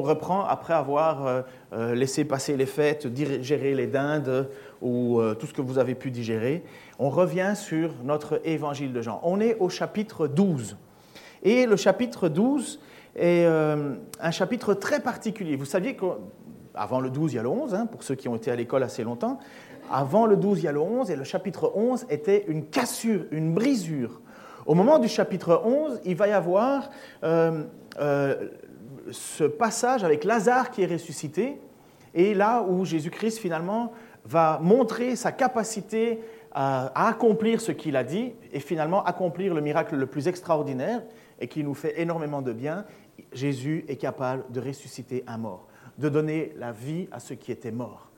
reprend après avoir euh, euh, laissé passer les fêtes, digérer les dindes ou tout ce que vous avez pu digérer. On revient sur notre évangile de Jean. On est au chapitre 12. Et le chapitre 12 est un chapitre très particulier. Vous saviez qu'avant le 12, il y a le 11, hein, pour ceux qui ont été à l'école assez longtemps. Avant le 12, il y a le 11, et le chapitre 11 était une cassure, une brisure. Au moment du chapitre 11, il va y avoir euh, euh, ce passage avec Lazare qui est ressuscité, et là où Jésus-Christ finalement va montrer sa capacité à, accomplir ce qu'il a dit, et finalement accomplir le miracle le plus extraordinaire, et qui nous fait énormément de bien. Jésus est capable de ressusciter un mort, de donner la vie à ceux qui étaient morts.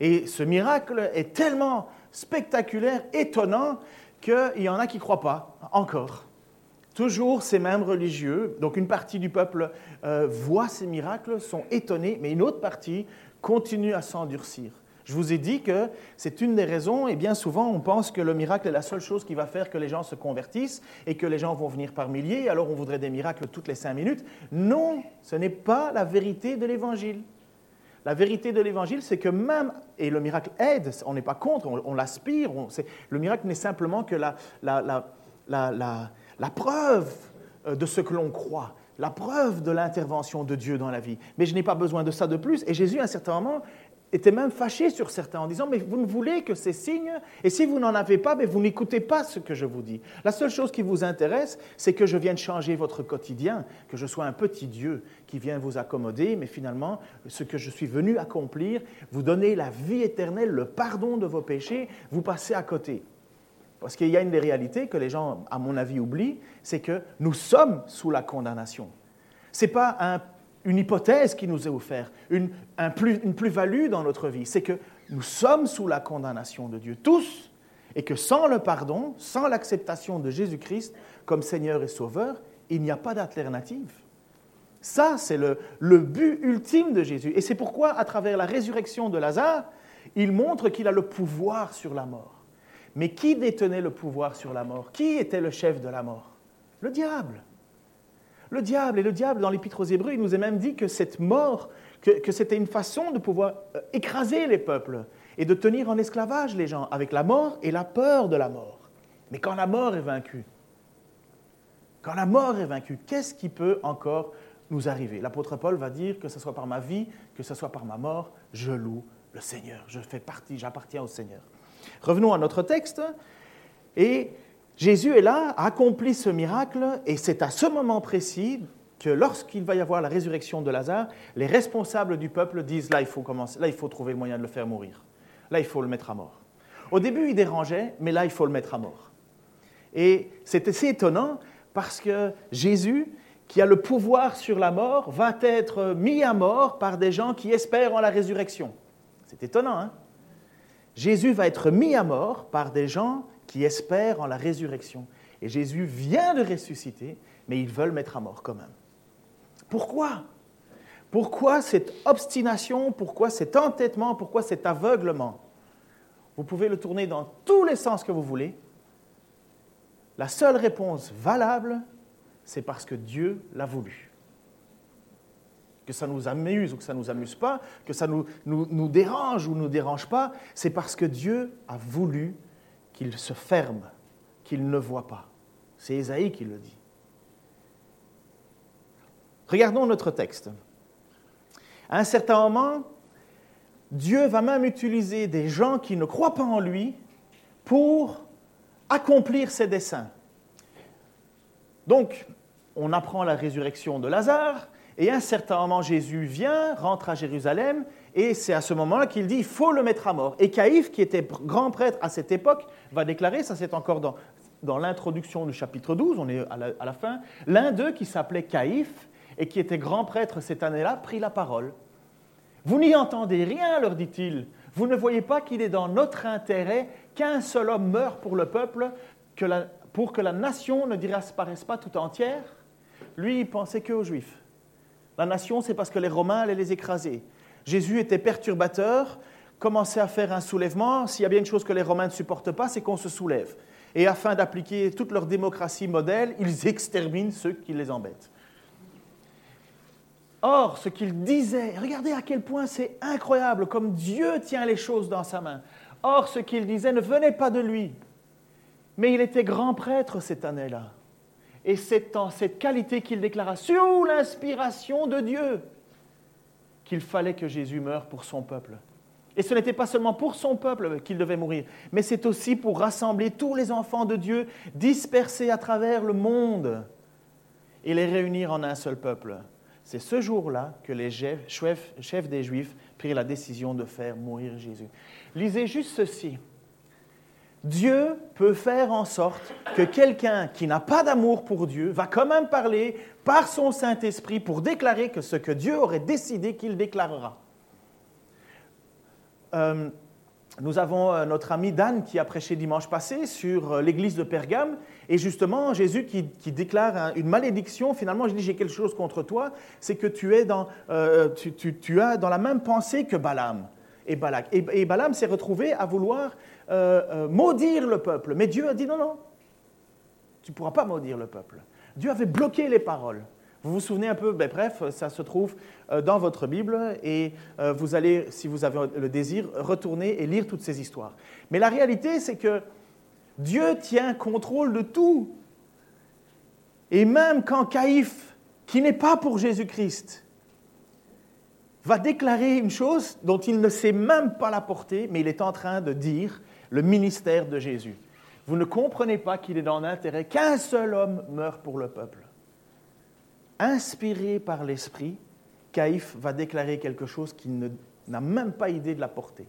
Et ce miracle est tellement spectaculaire, étonnant, qu'il y en a qui ne croient pas, encore. Toujours ces mêmes religieux, donc une partie du peuple euh, voit ces miracles, sont étonnés, mais une autre partie continue à s'endurcir. Je vous ai dit que c'est une des raisons, et bien souvent on pense que le miracle est la seule chose qui va faire que les gens se convertissent et que les gens vont venir par milliers, alors on voudrait des miracles toutes les cinq minutes. Non, ce n'est pas la vérité de l'Évangile. La vérité de l'Évangile, c'est que même, et le miracle aide, on n'est pas contre, on, l'aspire, le miracle n'est simplement que la, preuve euh, de ce que l'on croit, la preuve de l'intervention de Dieu dans la vie. Mais je n'ai pas besoin de ça de plus. Et Jésus, à un certain moment, était même fâché sur certains en disant, mais vous ne voulez que ces signes, et si vous n'en avez pas, mais vous n'écoutez pas ce que je vous dis. La seule chose qui vous intéresse, c'est que je vienne changer votre quotidien, que je sois un petit Dieu qui vient vous accommoder, mais finalement, ce que je suis venu accomplir, vous donner la vie éternelle, le pardon de vos péchés, vous passez à côté. Parce qu'il y a une des réalités que les gens, à mon avis, oublient, c'est que nous sommes sous la condamnation. Ce n'est pas un une hypothèse qui nous est offerte, une, plus-value dans notre vie, c'est que nous sommes sous la condamnation de Dieu tous, et que sans le pardon, sans l'acceptation de Jésus-Christ comme Seigneur et Sauveur, il n'y a pas d'alternative. Ça, c'est le but ultime de Jésus. Et c'est pourquoi, à travers la résurrection de Lazare, il montre qu'il a le pouvoir sur la mort. Mais qui détenait le pouvoir sur la mort? Qui était le chef de la mort? Le diable le diable. Et le diable, dans l'Épître aux Hébreux, il nous a même dit que cette mort, que, c'était une façon de pouvoir euh, écraser les peuples et de tenir en esclavage les gens avec la mort et la peur de la mort. Mais quand la mort est vaincue, quand la mort est vaincue, qu'est-ce qui peut encore nous arriver? L'apôtre Paul va dire que ce soit par ma vie, que ce soit par ma mort, je loue le Seigneur. Je fais partie, j'appartiens au Seigneur. Revenons à notre texte. Et Jésus est là, accomplit ce miracle, et c'est à ce moment précis que lorsqu'il va y avoir la résurrection de Lazare, les responsables du peuple disent là il faut commencer, là il faut trouver le moyen de le faire mourir, là il faut le mettre à mort. Au début il dérangeait, mais là il faut le mettre à mort. Et c'est assez étonnant parce que Jésus, qui a le pouvoir sur la mort, va être mis à mort par des gens qui espèrent en la résurrection. C'est étonnant, hein? Jésus va être mis à mort par des gens qui espèrent en la résurrection. Et Jésus vient de ressusciter, mais ils veulent mettre à mort quand même. Pourquoi? Pourquoi cette obstination? Pourquoi cet entêtement? Pourquoi cet aveuglement? Vous pouvez le tourner dans tous les sens que vous voulez. La seule réponse valable, c'est parce que Dieu l'a voulu. Que ça nous amuse ou que ça ne nous amuse pas, que ça nous, nous, nous dérange ou ne nous dérange pas, c'est parce que Dieu a voulu qu'il se ferme, qu'il ne voit pas. C'est Ésaïe qui le dit. Regardons notre texte. À un certain moment, Dieu va même utiliser des gens qui ne croient pas en lui pour accomplir ses desseins. Donc, on apprend la résurrection de Lazare, et à un certain moment, Jésus vient, rentre à Jérusalem, et c'est à ce moment-là qu'il dit il faut le mettre à mort. Et Caïphe, qui était grand prêtre à cette époque, va déclarer, ça c'est encore dans, l'introduction du chapitre 12, on est à la, fin, l'un d'eux qui s'appelait Caïphe et qui était grand prêtre cette année-là, prit la parole. Vous n'y entendez rien, leur dit-il. Vous ne voyez pas qu'il est dans notre intérêt qu'un seul homme meure pour le peuple, que pour que la nation ne disparaisse pas tout entière? Lui, il pensait qu'aux Juifs. La nation, c'est parce que les Romains allaient les écraser. Jésus était perturbateur, commençait à faire un soulèvement. S'il y a bien une chose que les Romains ne supportent pas, c'est qu'on se soulève. Et afin d'appliquer toute leur démocratie modèle, ils exterminent ceux qui les embêtent. Or, ce qu'il disait, regardez à quel point c'est incroyable comme Dieu tient les choses dans sa main. Or, ce qu'il disait ne venait pas de lui, mais il était grand prêtre cette année-là. Et c'est en cette qualité qu'il déclara, sous l'inspiration de Dieu, qu'il fallait que Jésus meure pour son peuple. Et ce n'était pas seulement pour son peuple qu'il devait mourir, mais c'est aussi pour rassembler tous les enfants de Dieu dispersés à travers le monde et les réunir en un seul peuple. C'est ce jour-là que les chefs, des Juifs prirent la décision de faire mourir Jésus. Lisez juste ceci. Dieu peut faire en sorte que quelqu'un qui n'a pas d'amour pour Dieu va quand même parler par son Saint-Esprit pour déclarer que ce que Dieu aurait décidé qu'il déclarera. Euh, nous avons euh, notre ami Dan qui a prêché dimanche passé sur euh, l'église de Pergame, et justement Jésus qui, déclare une malédiction, finalement je dis j'ai quelque chose contre toi, c'est que tu, es dans, tu, as dans la même pensée que Balaam et Balak. Et, Balaam s'est retrouvé à vouloir maudire le peuple, mais Dieu a dit non, non, tu ne pourras pas maudire le peuple. Dieu avait bloqué les paroles. Vous vous souvenez un peu, ben, bref, ça se trouve euh, dans votre Bible et euh, vous allez, si vous avez le désir, retourner et lire toutes ces histoires. Mais la réalité, c'est que Dieu tient contrôle de tout. Et même quand Caïphe, qui n'est pas pour Jésus-Christ, va déclarer une chose dont il ne sait même pas la porter, mais il est en train de dire le ministère de Jésus. Vous ne comprenez pas qu'il est dans l'intérêt qu'un seul homme meure pour le peuple inspiré par l'Esprit, Caïphe va déclarer quelque chose qu'il n'a même pas idée de la porter.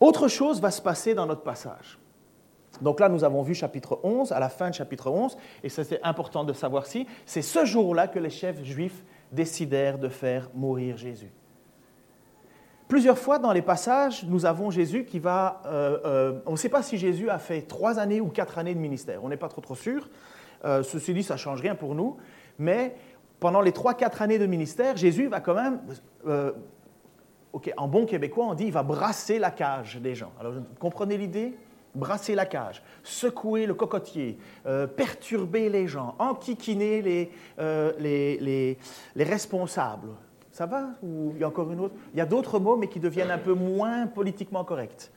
Autre chose va se passer dans notre passage. Donc là, nous avons vu chapitre 11, à la fin de chapitre 11, et c'est important de savoir si, c'est ce jour-là que les chefs juifs décidèrent de faire mourir Jésus. Plusieurs fois dans les passages, nous avons Jésus qui va... Euh, euh, on ne sait pas si Jésus a fait trois années ou quatre années de ministère, on n'est pas trop sûr. Euh, ceci dit, ça ne change rien pour nous. Mais pendant les 3-4 années de ministère, Jésus va quand même, en bon québécois, on dit, il va brasser la cage des gens. Alors, vous comprenez l'idée? Brasser la cage, secouer le cocotier, perturber les gens, enquiquiner les, responsables. Ça va Ou il y a encore une autre? Il y a d'autres mots, mais qui deviennent un peu moins politiquement corrects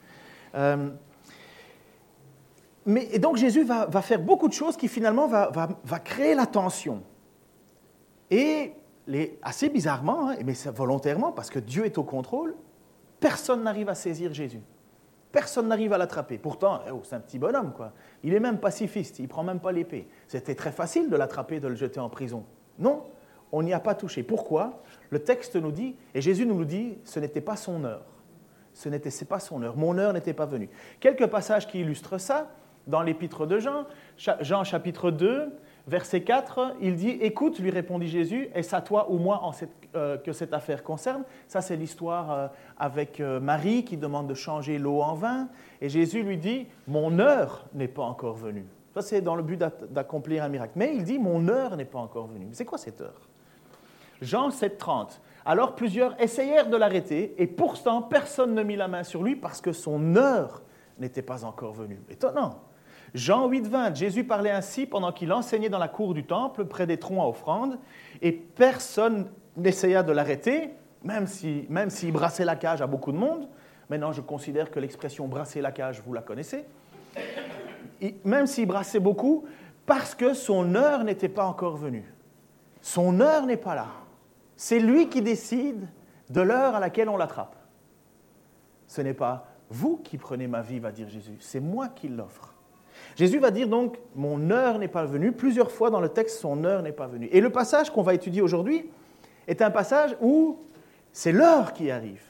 et donc Jésus va, faire beaucoup de choses qui finalement va, créer la tension. Et assez bizarrement, hein, mais volontairement, parce que Dieu est au contrôle, personne n'arrive à saisir Jésus. Personne n'arrive à l'attraper. Pourtant, oh, c'est un petit bonhomme, quoi. Il est même pacifiste, il prend même pas l'épée. C'était très facile de l'attraper, de le jeter en prison. Non, on n'y a pas touché. Pourquoi? Le texte nous dit, et Jésus nous le dit, ce n'était pas son heure. Ce n'était pas son heure. Mon heure n'était pas venue. Quelques passages qui illustrent ça dans l'épître de Jean, Jean chapitre 2, verset 4, il dit Écoute, lui répondit Jésus, est-ce à toi ou moi euh, que cette affaire concerne? Ça, c'est l'histoire euh, avec euh, Marie qui demande de changer l'eau en vin. Et Jésus lui dit Mon heure n'est pas encore venue. Ça, c'est dans le but d'accomplir un miracle. Mais il dit Mon heure n'est pas encore venue. Mais c'est quoi cette heure? Jean 7, 30. Alors plusieurs essayèrent de l'arrêter, et pourtant personne ne mit la main sur lui parce que son heure n'était pas encore venue. Étonnant. Jean 8, 20, Jésus parlait ainsi pendant qu'il enseignait dans la cour du temple, près des troncs à offrande, et personne n'essaya de l'arrêter, même s'il si, brassait la cage à beaucoup de monde. Maintenant, je considère que l'expression brasser la cage, vous la connaissez. même s'il brassait beaucoup, parce que son heure n'était pas encore venue. Son heure n'est pas là. C'est lui qui décide de l'heure à laquelle on l'attrape. Ce n'est pas vous qui prenez ma vie, va dire Jésus, c'est moi qui l'offre. Jésus va dire donc, mon heure n'est pas venue. Plusieurs fois dans le texte, son heure n'est pas venue. Et le passage qu'on va étudier aujourd'hui est un passage où c'est l'heure qui arrive.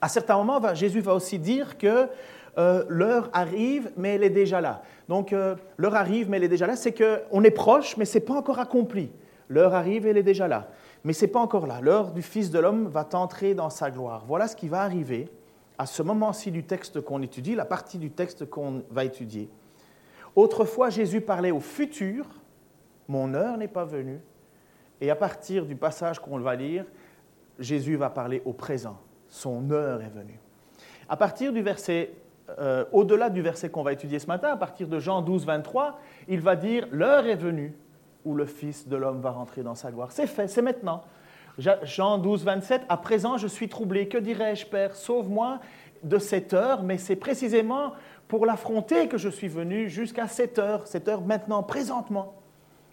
À certains moments, Jésus va aussi dire que euh, l'heure arrive, mais elle est déjà là. Donc, euh, l'heure arrive, mais elle est déjà là. C'est qu'on est proche, mais ce n'est pas encore accompli. L'heure arrive, elle est déjà là. Mais ce n'est pas encore là. L'heure du Fils de l'homme va entrer dans sa gloire. Voilà ce qui va arriver à ce moment-ci du texte qu'on étudie, la partie du texte qu'on va étudier. Autrefois, Jésus parlait au futur, mon heure n'est pas venue. Et à partir du passage qu'on va lire, Jésus va parler au présent, son heure est venue. À partir du verset, euh, au-delà du verset qu'on va étudier ce matin, à partir de Jean 12, 23, il va dire, l'heure est venue où le Fils de l'homme va rentrer dans sa gloire. C'est fait, c'est maintenant. Jean 12, 27, à présent je suis troublé, que dirais-je, Père, sauve-moi de cette heure, mais c'est précisément pour l'affronter que je suis venu jusqu'à cette heure, cette heure maintenant, présentement.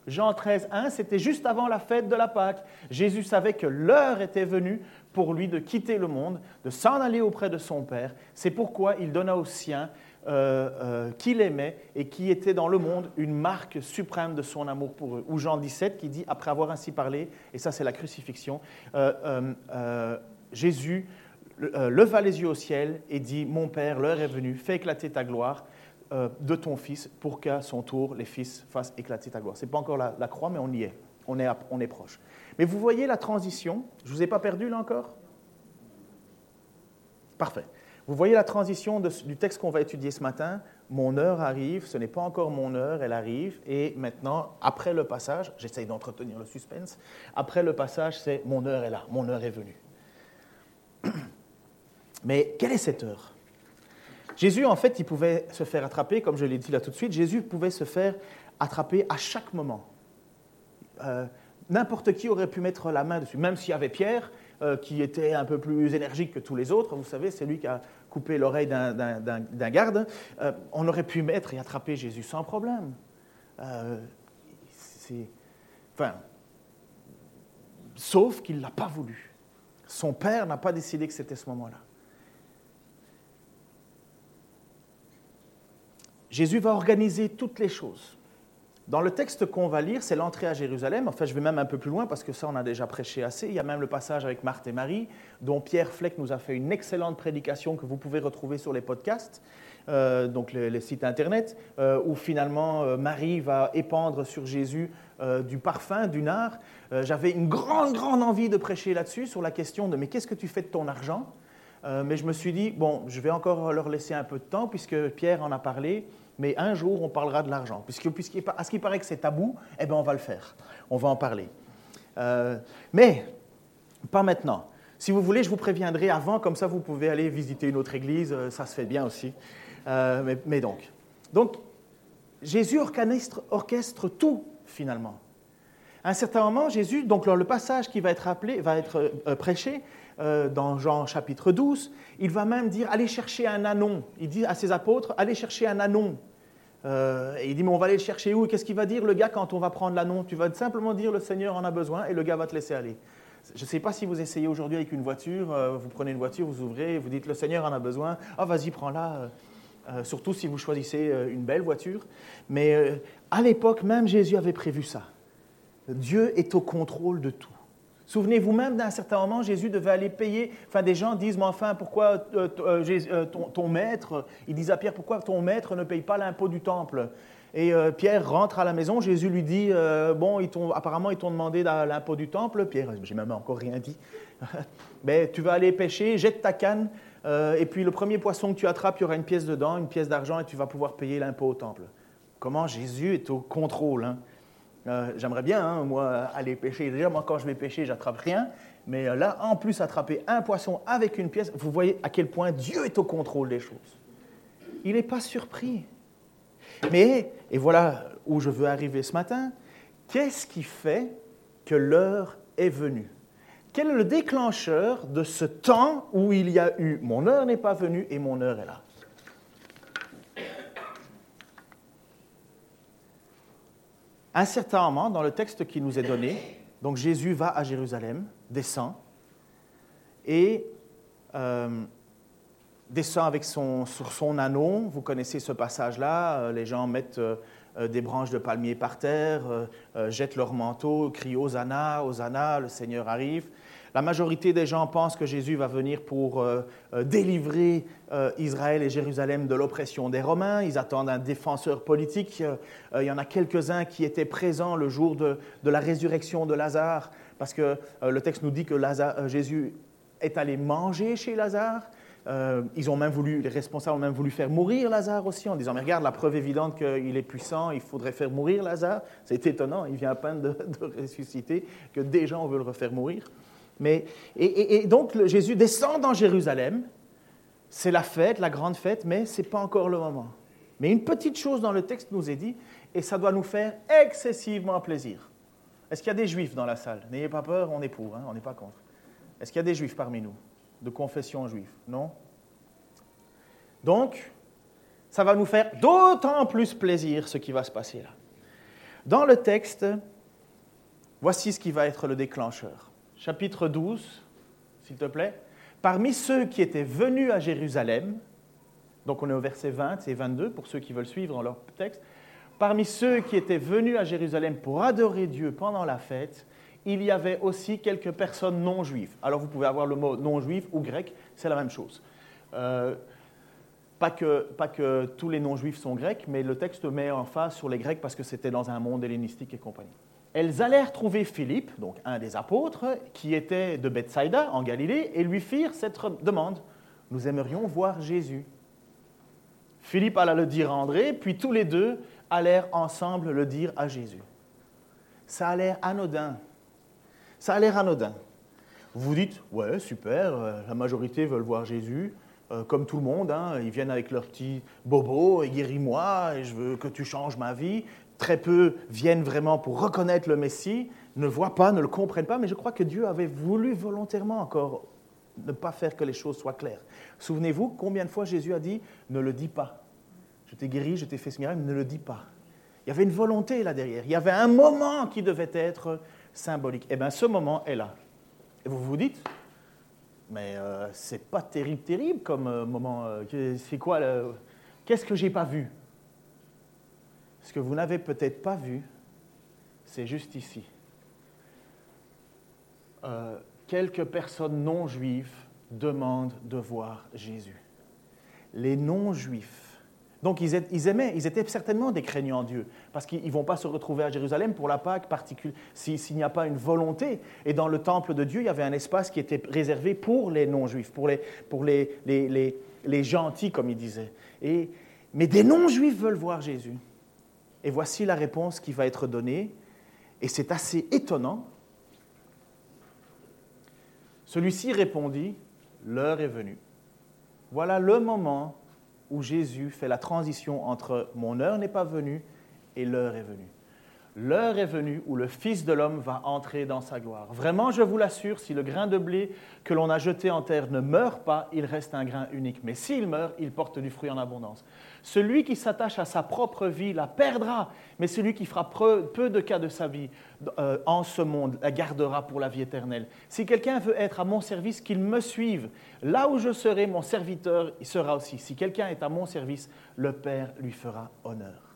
Jean 13, 1, c'était juste avant la fête de la Pâque. Jésus savait que l'heure était venue pour lui de quitter le monde, de s'en aller auprès de son Père. C'est pourquoi il donna aux siens euh, euh, qu'il aimait et qui était dans le monde une marque suprême de son amour pour eux. Ou Jean 17 qui dit, après avoir ainsi parlé, et ça c'est la crucifixion, euh, Jésus leva les yeux au ciel et dit, mon Père, l'heure est venue, fais éclater ta gloire de ton Fils pour qu'à son tour les fils fassent éclater ta gloire. Ce n'est pas encore la, croix, mais on y est. On est, on est proche. Mais vous voyez la transition? Je ne vous ai pas perdu là encore? Parfait. Vous voyez la transition du texte qu'on va étudier ce matin? Mon heure arrive, ce n'est pas encore mon heure, elle arrive. Et maintenant, après le passage, j'essaye d'entretenir le suspense, après le passage, c'est mon heure est là, mon heure est venue. Mais quelle est cette heure? Jésus, en fait, il pouvait se faire attraper, comme je l'ai dit là tout de suite, Jésus pouvait se faire attraper à chaque moment. Euh, n'importe qui aurait pu mettre la main dessus, même s'il y avait Pierre, euh, qui était un peu plus énergique que tous les autres. Vous savez, c'est lui qui a coupé l'oreille d'un garde. Euh, on aurait pu mettre et attraper Jésus sans problème. enfin, sauf qu'il ne l'a pas voulu. Son père n'a pas décidé que c'était ce moment-là. Jésus va organiser toutes les choses. Dans le texte qu'on va lire, c'est l'entrée à Jérusalem. Enfin, je vais même un peu plus loin parce que ça, on a déjà prêché assez. Il y a même le passage avec Marthe et Marie, dont Pierre Fleck nous a fait une excellente prédication que vous pouvez retrouver sur les podcasts, euh, donc les, sites internet, euh, où finalement euh, Marie va épandre sur Jésus du parfum, du nard. J'avais une grande, grande envie de prêcher là-dessus, sur la question de mais qu'est-ce que tu fais de ton argent? Mais je me suis dit, bon, je vais encore leur laisser un peu de temps puisque Pierre en a parlé mais un jour on parlera de l'argent. Puisque, puisqu'il, à ce qui paraît que c'est tabou, eh bien on va le faire. On va en parler. Euh, mais pas maintenant. Si vous voulez, je vous préviendrai avant, comme ça vous pouvez aller visiter une autre église, euh, ça se fait bien aussi. Euh, mais, donc, donc, Jésus orchestre tout finalement. À un certain moment, Jésus, donc le passage qui va être, appelé, va être prêché, euh, dans Jean chapitre 12, il va même dire allez chercher un anon. Il dit à ses apôtres allez chercher un anon. Euh, et il dit mais on va aller le chercher où? Qu'est-ce qu'il va dire le gars quand on va prendre l'anon? Tu vas simplement dire le Seigneur en a besoin et le gars va te laisser aller. Je ne sais pas si vous essayez aujourd'hui avec une voiture, euh, vous prenez une voiture, vous ouvrez, vous dites le Seigneur en a besoin, ah vas-y prends-la, surtout si vous choisissez une belle voiture. Mais à l'époque même Jésus avait prévu ça. Dieu est au contrôle de tout. Souvenez-vous même d'un certain moment, Jésus devait aller payer. Enfin, des gens disent, mais enfin, pourquoi euh, euh, euh, ton, maître, il disent à Pierre, pourquoi ton maître ne paye pas l'impôt du temple? Et Pierre rentre à la maison, Jésus lui dit, bon, ils apparemment, ils t'ont demandé l'impôt du temple. Pierre, j'ai même encore rien dit. mais tu vas aller pêcher, jette ta canne, et puis le premier poisson que tu attrapes, il y aura une pièce dedans, une pièce d'argent, et tu vas pouvoir payer l'impôt au temple. Comment Jésus est au contrôle hein? Euh, j'aimerais bien, hein, moi, aller pêcher. Déjà, moi, quand je vais pêcher, j'attrape rien. Mais euh, là, en plus, attraper un poisson avec une pièce, vous voyez à quel point Dieu est au contrôle des choses. Il n'est pas surpris. Mais, et voilà où je veux arriver ce matin, qu'est-ce qui fait que l'heure est venue? Quel est le déclencheur de ce temps où il y a eu mon heure n'est pas venue et mon heure est là? Un certain moment, dans le texte qui nous est donné, donc Jésus va à Jérusalem, descend, et euh, descend avec son, sur son anon. Vous connaissez ce passage-là. Euh, les gens mettent euh, des branches de palmier par terre, jettent leur manteau, crient Hosanna, Hosanna, le Seigneur arrive. La majorité des gens pensent que Jésus va venir pour euh, euh, délivrer euh, Israël et Jérusalem de l'oppression des Romains. Ils attendent un défenseur politique. il y en a quelques-uns qui étaient présents le jour de, la résurrection de Lazare, parce que le texte nous dit que Jésus est allé manger chez Lazare. ils ont même voulu, les responsables ont même voulu faire mourir Lazare aussi, en disant Mais regarde, la preuve évidente qu'il est puissant, il faudrait faire mourir Lazare. C'est étonnant, il vient à peine de, de ressusciter, que des gens veulent le refaire mourir. Mais, et, donc Jésus descend dans Jérusalem, c'est la fête, la grande fête, mais ce n'est pas encore le moment. Mais une petite chose dans le texte nous est dit, et ça doit nous faire excessivement plaisir. Est-ce qu'il y a des juifs dans la salle? N'ayez pas peur, on est pour, hein, on n'est pas contre. Est-ce qu'il y a des juifs parmi nous, de confession juive? Non? Donc, ça va nous faire d'autant plus plaisir ce qui va se passer là. Dans le texte, voici ce qui va être le déclencheur. Chapitre 12, s'il te plaît. Parmi ceux qui étaient venus à Jérusalem, donc on est au verset 20 et 22 pour ceux qui veulent suivre dans leur texte, parmi ceux qui étaient venus à Jérusalem pour adorer Dieu pendant la fête, il y avait aussi quelques personnes non juives. Alors vous pouvez avoir le mot non juif ou grec, c'est la même chose. Euh, pas, que, pas que tous les non juifs sont grecs, mais le texte met en face sur les grecs parce que c'était dans un monde hellénistique et compagnie. Elles allèrent trouver Philippe, donc un des apôtres, qui était de Bethsaïda, en Galilée, et lui firent cette demande. Nous aimerions voir Jésus. Philippe alla le dire à André, puis tous les deux allèrent ensemble le dire à Jésus. Ça a l'air anodin. Ça a l'air anodin. Vous dites, ouais, super, euh, la majorité veulent voir Jésus, euh, comme tout le monde, hein, ils viennent avec leur petit bobo et guéris-moi, et je veux que tu changes ma vie. Très peu viennent vraiment pour reconnaître le Messie, ne voient pas, ne le comprennent pas, mais je crois que Dieu avait voulu volontairement encore ne pas faire que les choses soient claires. Souvenez-vous combien de fois Jésus a dit ne le dis pas. Je t'ai guéri, je t'ai fait ce miracle, ne le dis pas. Il y avait une volonté là derrière. Il y avait un moment qui devait être symbolique. Eh bien, ce moment est là. Et vous vous dites, mais euh, c'est pas terrible, terrible comme euh, moment. Euh, c'est quoi Qu'est-ce que j'ai pas vu? Ce que vous n'avez peut-être pas vu, c'est juste ici. quelques personnes non juives demandent de voir Jésus. Les non juifs donc ils, aimaient, ils étaient certainement des craignants Dieu, parce qu'ils ne vont pas se retrouver à Jérusalem pour la Pâque particulière, s'il n'y a pas une volonté. Et dans le temple de Dieu, il y avait un espace qui était réservé pour les non-juifs, pour les, gentils, comme il disait. Et, mais des non-juifs veulent voir Jésus. Et voici la réponse qui va être donnée, et c'est assez étonnant. Celui-ci répondit, l'heure est venue. Voilà le moment où Jésus fait la transition entre mon heure n'est pas venue et l'heure est venue. L'heure est venue où le Fils de l'homme va entrer dans sa gloire. Vraiment, je vous l'assure, si le grain de blé que l'on a jeté en terre ne meurt pas, il reste un grain unique. Mais s'il meurt, il porte du fruit en abondance. Celui qui s'attache à sa propre vie la perdra, mais celui qui fera peu de cas de sa vie euh, en ce monde la gardera pour la vie éternelle. Si quelqu'un veut être à mon service, qu'il me suive. Là où je serai, mon serviteur il sera aussi. Si quelqu'un est à mon service, le Père lui fera honneur.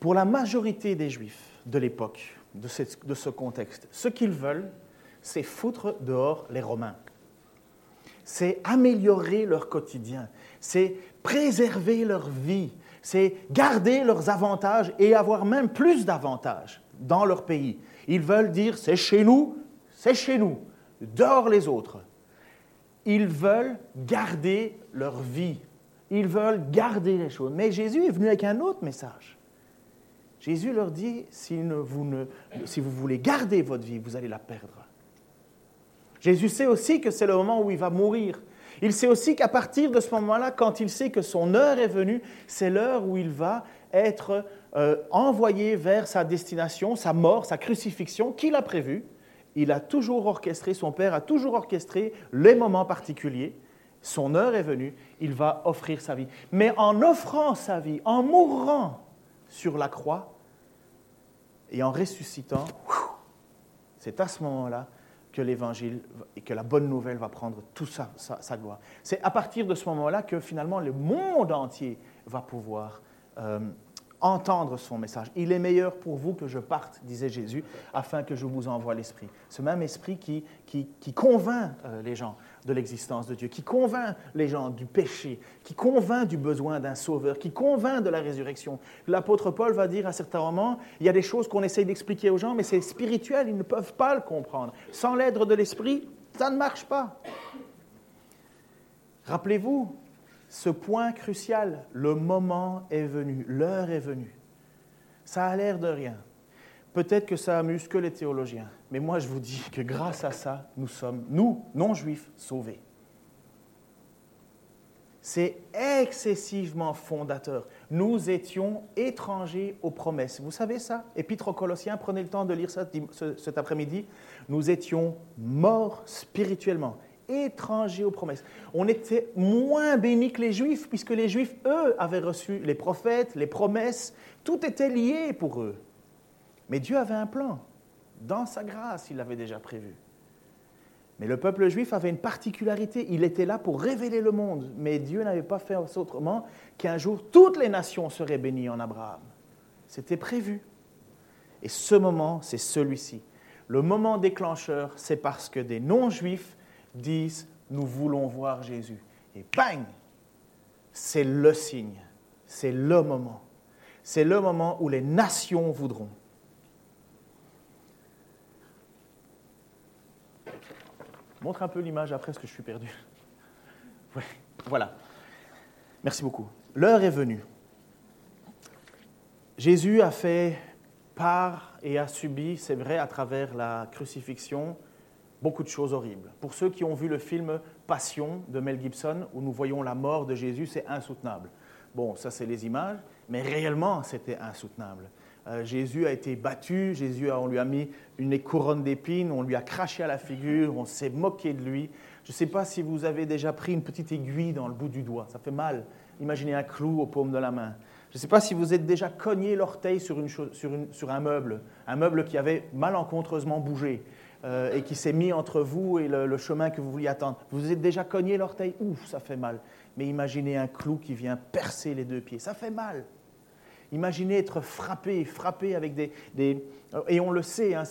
Pour la majorité des Juifs de l'époque, de, de ce contexte, ce qu'ils veulent, c'est foutre dehors les Romains. C'est améliorer leur quotidien. C'est préserver leur vie, c'est garder leurs avantages et avoir même plus d'avantages dans leur pays. Ils veulent dire c'est chez nous, c'est chez nous, dehors les autres. Ils veulent garder leur vie. Ils veulent garder les choses. Mais Jésus est venu avec un autre message. Jésus leur dit, si, vous, si vous voulez garder votre vie, vous allez la perdre. Jésus sait aussi que c'est le moment où il va mourir. Il sait aussi qu'à partir de ce moment-là, quand il sait que son heure est venue, c'est l'heure où il va être euh, envoyé vers sa destination, sa mort, sa crucifixion qu'il a prévue. Il a toujours orchestré, son Père a toujours orchestré les moments particuliers. Son heure est venue, il va offrir sa vie. Mais en offrant sa vie, en mourant sur la croix et en ressuscitant, c'est à ce moment-là que l'évangile et que la bonne nouvelle va prendre tout ça, sa, gloire. C'est à partir de ce moment-là que finalement le monde entier va pouvoir euh, entendre son message. Il est meilleur pour vous que je parte, disait Jésus, afin que je vous envoie l'Esprit. Ce même Esprit qui, qui, convainc euh, les gens de l'existence de Dieu, qui convainc les gens du péché, qui convainc du besoin d'un sauveur, qui convainc de la résurrection. L'apôtre Paul va dire à certains moments, il y a des choses qu'on essaye d'expliquer aux gens, mais c'est spirituel, ils ne peuvent pas le comprendre. Sans l'aide de l'Esprit, ça ne marche pas. Rappelez-vous, ce point crucial, le moment est venu, l'heure est venue. Ça a l'air de rien. Peut-être que ça amuse que les théologiens, mais moi je vous dis que grâce à ça, nous sommes, nous, non-juifs, sauvés. c'est excessivement fondateur. Nous étions étrangers aux promesses. Vous savez ça? Épître aux Colossiens, prenez le temps de lire ça cet après-midi. Nous étions morts spirituellement, étrangers aux promesses. On était moins bénis que les Juifs, puisque les Juifs, eux, avaient reçu les prophètes, les promesses. Tout était lié pour eux. Mais Dieu avait un plan. Dans sa grâce, il l'avait déjà prévu. Mais le peuple juif avait une particularité, il était là pour révéler le monde, mais Dieu n'avait pas fait autrement qu'un jour toutes les nations seraient bénies en Abraham. C'était prévu. Et ce moment, c'est celui-ci. Le moment déclencheur, c'est parce que des non-juifs disent nous voulons voir Jésus. Et bang C'est le signe, c'est le moment. C'est le moment où les nations voudront. Montre un peu l'image après, parce que je suis perdu. voilà. Merci beaucoup. L'heure est venue. Jésus a fait part et a subi, c'est vrai, à travers la crucifixion, beaucoup de choses horribles. Pour ceux qui ont vu le film Passion de Mel Gibson, où nous voyons la mort de Jésus, c'est insoutenable. Bon, ça c'est les images, mais réellement c'était insoutenable. Euh, Jésus a été battu, Jésus, on lui a mis une couronne d'épines, on lui a craché à la figure, on s'est moqué de lui. Je ne sais pas si vous avez déjà pris une petite aiguille dans le bout du doigt, ça fait mal. Imaginez un clou aux paumes de la main. Je ne sais pas si vous êtes déjà cogné l'orteil sur, un meuble, un meuble qui avait malencontreusement bougé euh, et qui s'est mis entre vous et le, chemin que vous vouliez attendre. Vous vous êtes déjà cogné l'orteil? Ouf, ça fait mal. Mais imaginez un clou qui vient percer les deux pieds. Ça fait mal. Imaginez être frappé, frappé avec des... et on le sait, hein,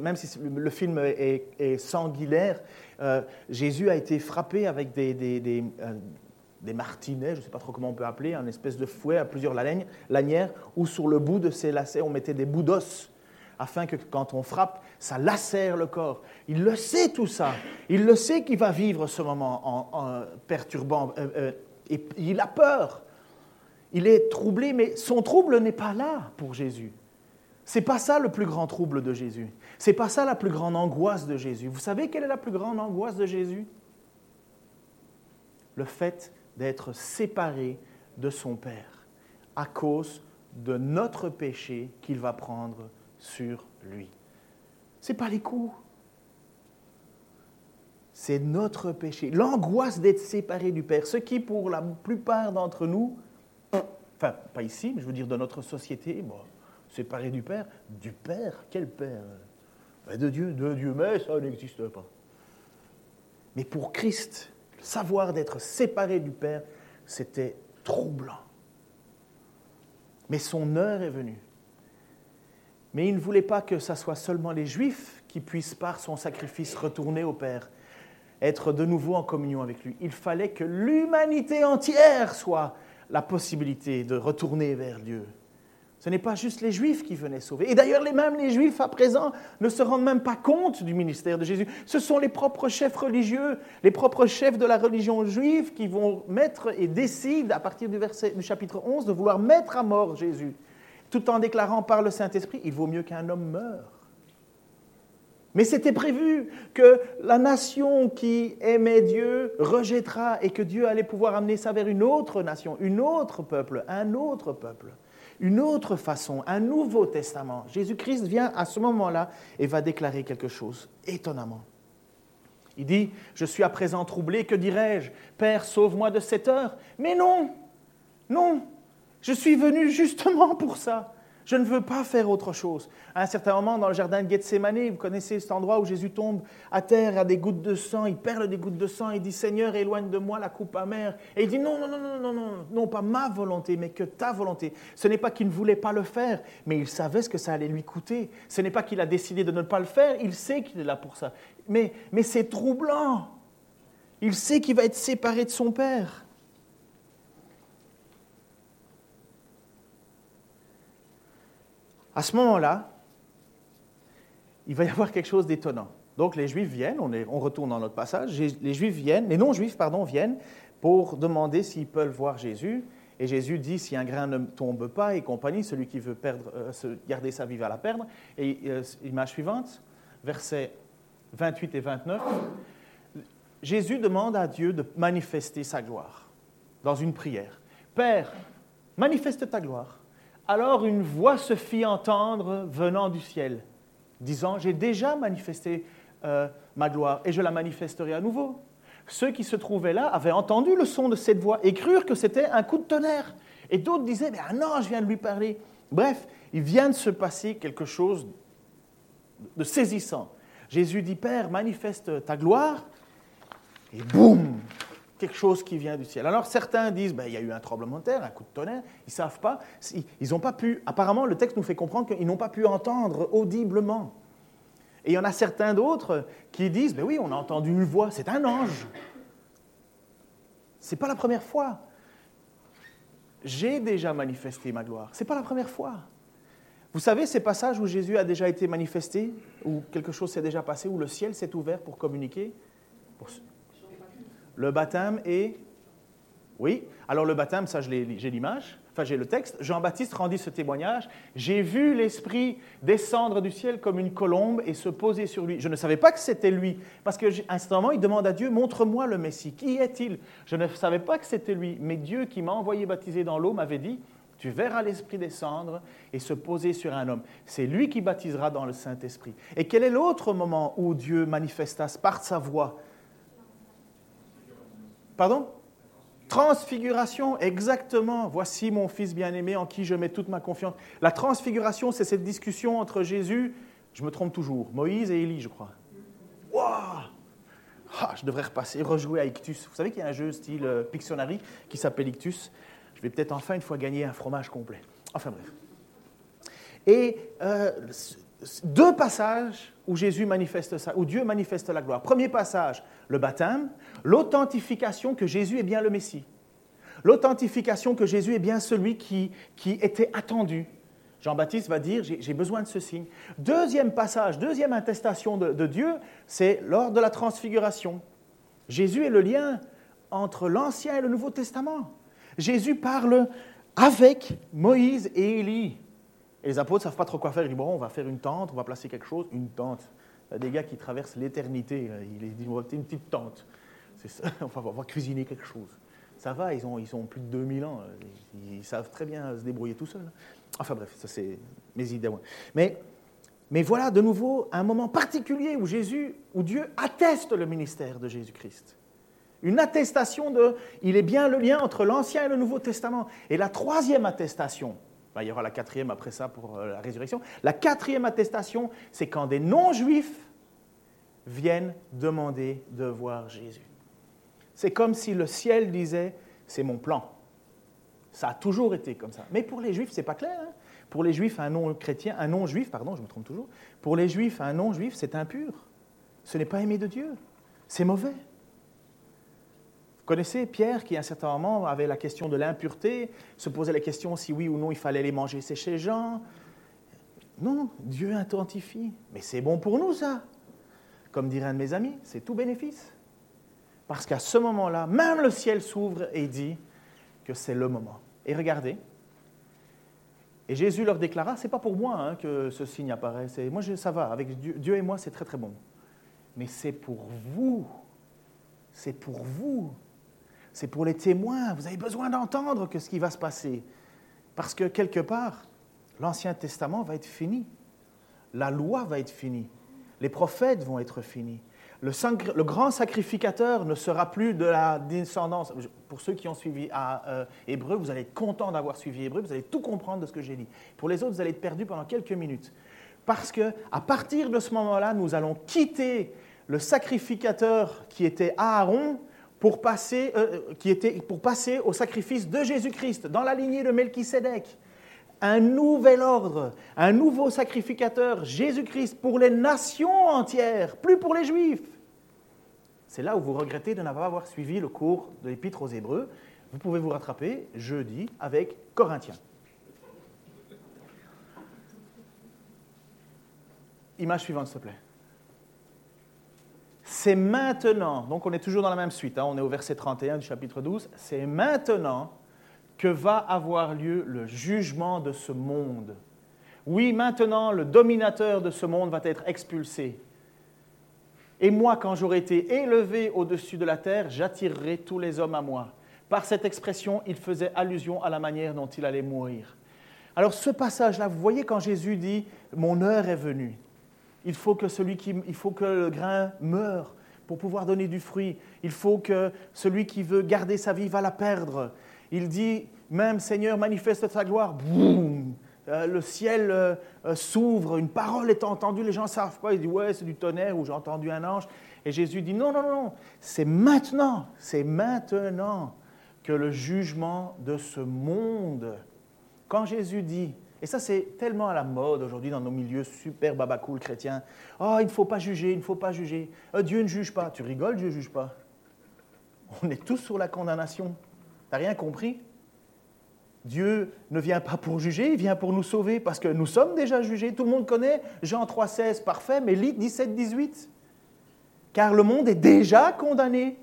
même si le film est, sanguinaire, euh, Jésus a été frappé avec des, des, euh, martinets, je ne sais pas trop comment on peut appeler, un espèce de fouet à plusieurs lanières, où sur le bout de ces lacets, on mettait des bouts d'os afin que quand on frappe, ça lacère le corps. Il le sait tout ça. Il le sait qu'il va vivre ce moment en, perturbant. Euh, et il a peur il est troublé, mais son trouble n'est pas là pour Jésus. C'est pas ça le plus grand trouble de Jésus. C'est pas ça la plus grande angoisse de Jésus. Vous savez quelle est la plus grande angoisse de Jésus? Le fait d'être séparé de son Père à cause de notre péché qu'il va prendre sur lui. C'est pas les coups. C'est notre péché. L'angoisse d'être séparé du Père, ce qui pour la plupart d'entre nous Enfin, pas ici, mais je veux dire dans notre société, bon, séparé du Père. Du Père Quel Père? Ben, De Dieu, de Dieu, mais ça n'existe pas. Mais pour Christ, savoir d'être séparé du Père, c'était troublant. Mais son heure est venue. Mais il ne voulait pas que ce soit seulement les Juifs qui puissent, par son sacrifice, retourner au Père, être de nouveau en communion avec lui. Il fallait que l'humanité entière soit la possibilité de retourner vers Dieu. Ce n'est pas juste les Juifs qui venaient sauver. Et d'ailleurs, les mêmes les Juifs à présent ne se rendent même pas compte du ministère de Jésus. Ce sont les propres chefs religieux, les propres chefs de la religion juive qui vont mettre et décident à partir du, du chapitre 11 de vouloir mettre à mort Jésus, tout en déclarant par le Saint-Esprit, il vaut mieux qu'un homme meure mais c'était prévu que la nation qui aimait Dieu rejettera et que Dieu allait pouvoir amener ça vers une autre nation, une autre peuple, un autre peuple, une autre façon, un nouveau testament. Jésus-Christ vient à ce moment-là et va déclarer quelque chose étonnamment. Il dit, je suis à présent troublé, que dirais-je? Père, sauve-moi de cette heure. Mais non, non, je suis venu justement pour ça. Je ne veux pas faire autre chose. À un certain moment, dans le jardin de Gethsemane, vous connaissez cet endroit où Jésus tombe à terre à des gouttes de sang, il perle des gouttes de sang, il dit Seigneur, éloigne de moi la coupe amère. Et il dit non, non, non, non, non, non, non, pas ma volonté, mais que ta volonté. Ce n'est pas qu'il ne voulait pas le faire, mais il savait ce que ça allait lui coûter. Ce n'est pas qu'il a décidé de ne pas le faire, il sait qu'il est là pour ça. Mais, mais c'est troublant. Il sait qu'il va être séparé de son Père. À ce moment-là, il va y avoir quelque chose d'étonnant. Donc les Juifs viennent, on, retourne dans notre passage, les Juifs viennent, les non-Juifs, viennent pour demander s'ils peuvent voir Jésus. Et Jésus dit, si un grain ne tombe pas et compagnie, celui qui veut euh, garder sa vie va la perdre. Et euh, image suivante, versets 28 et 29, Jésus demande à Dieu de manifester sa gloire. dans une prière, Père, manifeste ta gloire. Alors une voix se fit entendre venant du ciel, disant, j'ai déjà manifesté euh, ma gloire et je la manifesterai à nouveau. Ceux qui se trouvaient là avaient entendu le son de cette voix et crurent que c'était un coup de tonnerre. Et d'autres disaient, mais un ange vient de lui parler. Bref, il vient de se passer quelque chose de saisissant. Jésus dit, Père, manifeste ta gloire. Et boum, quelque chose qui vient du ciel. Alors certains disent, ben, il y a eu un tremblement de terre, un coup de tonnerre, ils ne savent pas, ils n'ont pas pu, apparemment le texte nous fait comprendre qu'ils n'ont pas pu entendre audiblement. Et il y en a certains d'autres qui disent, ben oui, on a entendu une voix, c'est un ange. Ce n'est pas la première fois. J'ai déjà manifesté ma gloire. Ce n'est pas la première fois. Vous savez ces passages où Jésus a déjà été manifesté, où quelque chose s'est déjà passé, où le ciel s'est ouvert pour communiquer Le baptême et... Oui, alors le baptême, ça j'ai l'image enfin j'ai le texte, Jean-Baptiste rendit ce témoignage, j'ai vu l'Esprit descendre du ciel comme une colombe et se poser sur lui. Je ne savais pas que c'était lui, parce qu'à un moment, il demande à Dieu, montre-moi le Messie, qui est-il? Je ne savais pas que c'était lui, mais Dieu qui m'a envoyé baptiser dans l'eau m'avait dit, tu verras l'Esprit descendre et se poser sur un homme. C'est lui qui baptisera dans le Saint-Esprit. Et quel est l'autre moment où Dieu manifesta par sa voix Pardon? Transfiguration, exactement. Voici mon Fils bien-aimé en qui je mets toute ma confiance. La transfiguration, c'est cette discussion entre Jésus, je me trompe toujours, Moïse et Élie, je crois. Waouh ah, Je devrais repasser, rejouer à Ictus. Vous savez qu'il y a un jeu style euh, Pictionary qui s'appelle Ictus. Je vais peut-être enfin une fois gagner un fromage complet. Enfin bref. Et euh, deux passages où Dieu manifeste la gloire. Premier passage, le baptême, l'authentification que Jésus est bien le Messie. L'authentification que Jésus est bien celui qui, qui était attendu. Jean-Baptiste va dire, j'ai besoin de ce signe. Deuxième passage, deuxième attestation de, de Dieu, c'est lors de la transfiguration. Jésus est le lien entre l'Ancien et le Nouveau Testament. Jésus parle avec Moïse et Élie. Et les apôtres ne savent pas trop quoi faire. Ils disent, bon, on va faire une tente, on va placer quelque chose. Une tente. Il y a des gars qui traversent l'éternité. Ils disent, on va une petite tente. Ça. on va cuisiner quelque chose. Ça va, ils ont, ils ont plus de 2000 ans. Ils, savent très bien se débrouiller tout seuls. Enfin bref, ça c'est mes idées. Mais, mais voilà de nouveau un moment particulier où Jésus, où Dieu atteste le ministère de Jésus-Christ. Une attestation de, il est bien le lien entre l'Ancien et le Nouveau Testament. Et la troisième attestation, il y aura la quatrième après ça pour euh, la résurrection. La quatrième attestation, c'est quand des non-juifs viennent demander de voir Jésus. C'est comme si le ciel disait, c'est mon plan. Ça a toujours été comme ça. Mais pour les juifs, c'est pas clair. Hein. pour les juifs, un non-chrétien, un non-juif, pardon, je me trompe toujours. Pour les juifs, un non-juif, c'est impur. Ce n'est pas aimé de Dieu. C'est mauvais. Connaissez Pierre qui, à un certain moment, avait la question de l'impureté, se posait la question si oui ou non il fallait les manger chez gens. Non, Dieu identifie. Mais c'est bon pour nous, ça. Comme dirait un de mes amis, c'est tout bénéfice. Parce qu'à ce moment-là, même le ciel s'ouvre et dit que c'est le moment. Et regardez. Et Jésus leur déclara, c'est pas pour moi hein, que ce signe apparaît. Moi, ça va. Avec Dieu, Dieu et moi, c'est très très bon. Mais c'est pour vous. C'est pour vous c'est pour les témoins. Vous avez besoin d'entendre que ce qui va se passer. Parce que quelque part, l'Ancien Testament va être fini. La loi va être finie. Les prophètes vont être finis. Le, grand sacrificateur ne sera plus de la descendance. Pour ceux qui ont suivi à euh, Hébreu, vous allez être contents d'avoir suivi Hébreu, vous allez tout comprendre de ce que j'ai dit. Pour les autres, vous allez être perdus pendant quelques minutes. Parce que à partir de ce moment-là, nous allons quitter le sacrificateur qui était Aaron pour passer, euh, euh, qui était pour passer au sacrifice de Jésus-Christ dans la lignée de Melchisédek. Un nouvel ordre, un nouveau sacrificateur, Jésus-Christ, pour les nations entières, plus pour les Juifs. C'est là où vous regrettez de n'avoir pas suivi le cours de l'Épître aux Hébreux. Vous pouvez vous rattraper jeudi avec Corinthiens. Image suivante, s'il te plaît. C'est maintenant, donc on est toujours dans la même suite, hein, on est au verset 31 du chapitre 12, c'est maintenant que va avoir lieu le jugement de ce monde. Oui, maintenant, le dominateur de ce monde va être expulsé. Et moi, quand j'aurai été élevé au-dessus de la terre, j'attirerai tous les hommes à moi. Par cette expression, il faisait allusion à la manière dont il allait mourir. Alors ce passage-là, vous voyez quand Jésus dit ⁇ Mon heure est venue ⁇ il faut que, le grain meure pour pouvoir donner du fruit. Il faut que celui qui veut garder sa vie va la perdre. Il dit même Seigneur, manifeste ta gloire. Boum euh, le ciel euh, euh, s'ouvre, une parole est entendue, les gens ne savent pas, ils disent ouais c'est du tonnerre ou j'ai entendu un ange. Et Jésus dit non, non, non, c'est maintenant, c'est maintenant que le jugement de ce monde, quand Jésus dit et ça, c'est tellement à la mode aujourd'hui dans nos milieux super babacool chrétiens. Oh, il ne faut pas juger, il ne faut pas juger. Euh, Dieu ne juge pas. Tu rigoles, Dieu ne juge pas. On est tous sur la condamnation. Tu n'as rien compris? Dieu ne vient pas pour juger, il vient pour nous sauver, parce que nous sommes déjà jugés. Tout le monde connaît Jean 3,16, parfait, mais lit 17, 18. Car le monde est déjà condamné.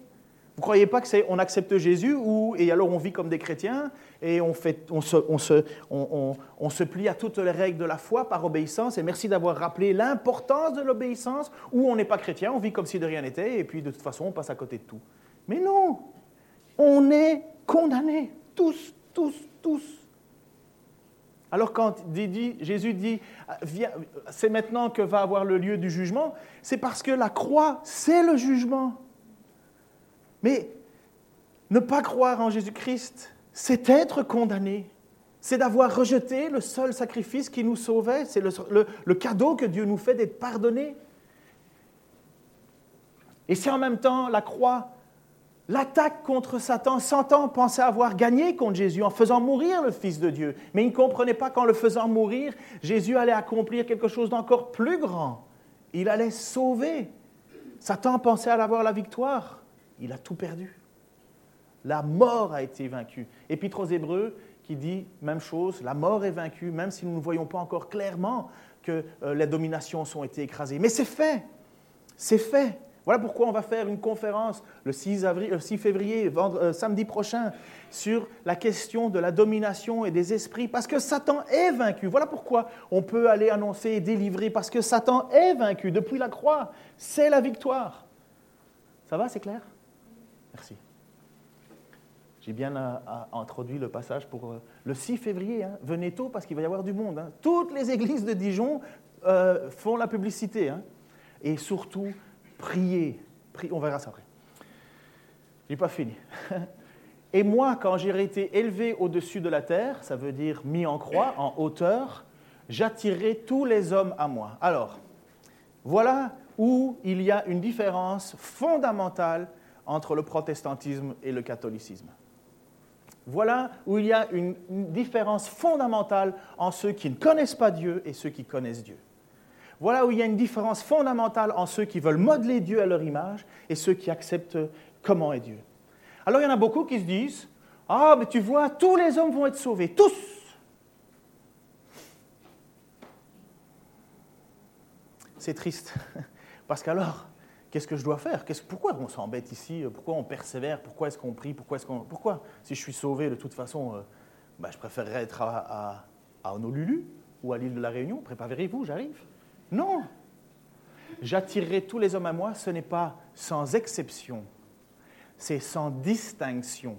Vous ne croyez pas que c'est on accepte Jésus ou, et alors on vit comme des chrétiens et on, fait, on, se, on, se, on, se plie à toutes les règles de la foi par obéissance et merci d'avoir rappelé l'importance de l'obéissance ou on n'est pas chrétien, on vit comme si de rien n'était et puis de toute façon on passe à côté de tout. Mais non, on est condamnés, tous, tous, tous. Alors quand Jésus dit, c'est maintenant que va avoir le lieu du jugement, c'est parce que la croix, c'est le jugement. Mais ne pas croire en Jésus-Christ, c'est être condamné. C'est d'avoir rejeté le seul sacrifice qui nous sauvait. C'est le, cadeau que Dieu nous fait d'être pardonné. Et c'est en même temps la croix, l'attaque contre Satan. Satan pensait avoir gagné contre Jésus en faisant mourir le Fils de Dieu. Mais il ne comprenait pas qu'en le faisant mourir, Jésus allait accomplir quelque chose d'encore plus grand. Il allait sauver. Satan pensait avoir la victoire il a tout perdu. La mort a été vaincue. Épître aux Hébreux qui dit même chose, la mort est vaincue, même si nous ne voyons pas encore clairement que euh, les dominations sont été écrasées. Mais c'est fait, c'est fait. Voilà pourquoi on va faire une conférence le 6, avril, 6 février, euh, samedi prochain, sur la question de la domination et des esprits, parce que Satan est vaincu. Voilà pourquoi on peut aller annoncer et délivrer, parce que Satan est vaincu depuis la croix. C'est la victoire. Ça va, c'est clair? Merci. J'ai bien euh, introduit le passage pour euh, le 6 février. Hein. Venez tôt parce qu'il va y avoir du monde. Hein. Toutes les églises de Dijon euh, font la publicité. Hein. Et surtout, priez. On verra ça après. Je n'ai pas fini. Et moi, quand j'ai été élevé au-dessus de la terre, ça veut dire mis en croix, en hauteur, j'attirerai tous les hommes à moi. Alors, voilà où il y a une différence fondamentale entre le protestantisme et le catholicisme. Voilà où il y a une, différence fondamentale en ceux qui ne connaissent pas Dieu et ceux qui connaissent Dieu. Voilà où il y a une différence fondamentale en ceux qui veulent modeler Dieu à leur image et ceux qui acceptent comment est Dieu. Alors il y en a beaucoup qui se disent, ah, mais tu vois, tous les hommes vont être sauvés, tous. C'est triste, parce qu'alors, Qu'est-ce que je dois faire? Pourquoi on s'embête ici? Pourquoi on persévère? Pourquoi est-ce qu'on prie? Pourquoi, est-ce qu'on, pourquoi? Si je suis sauvé, de toute façon, euh, ben, je préférerais être à, à, Honolulu ou à l'île de la Réunion. Préparez-vous, j'arrive. Non J'attirerai tous les hommes à moi, ce n'est pas sans exception, c'est sans distinction.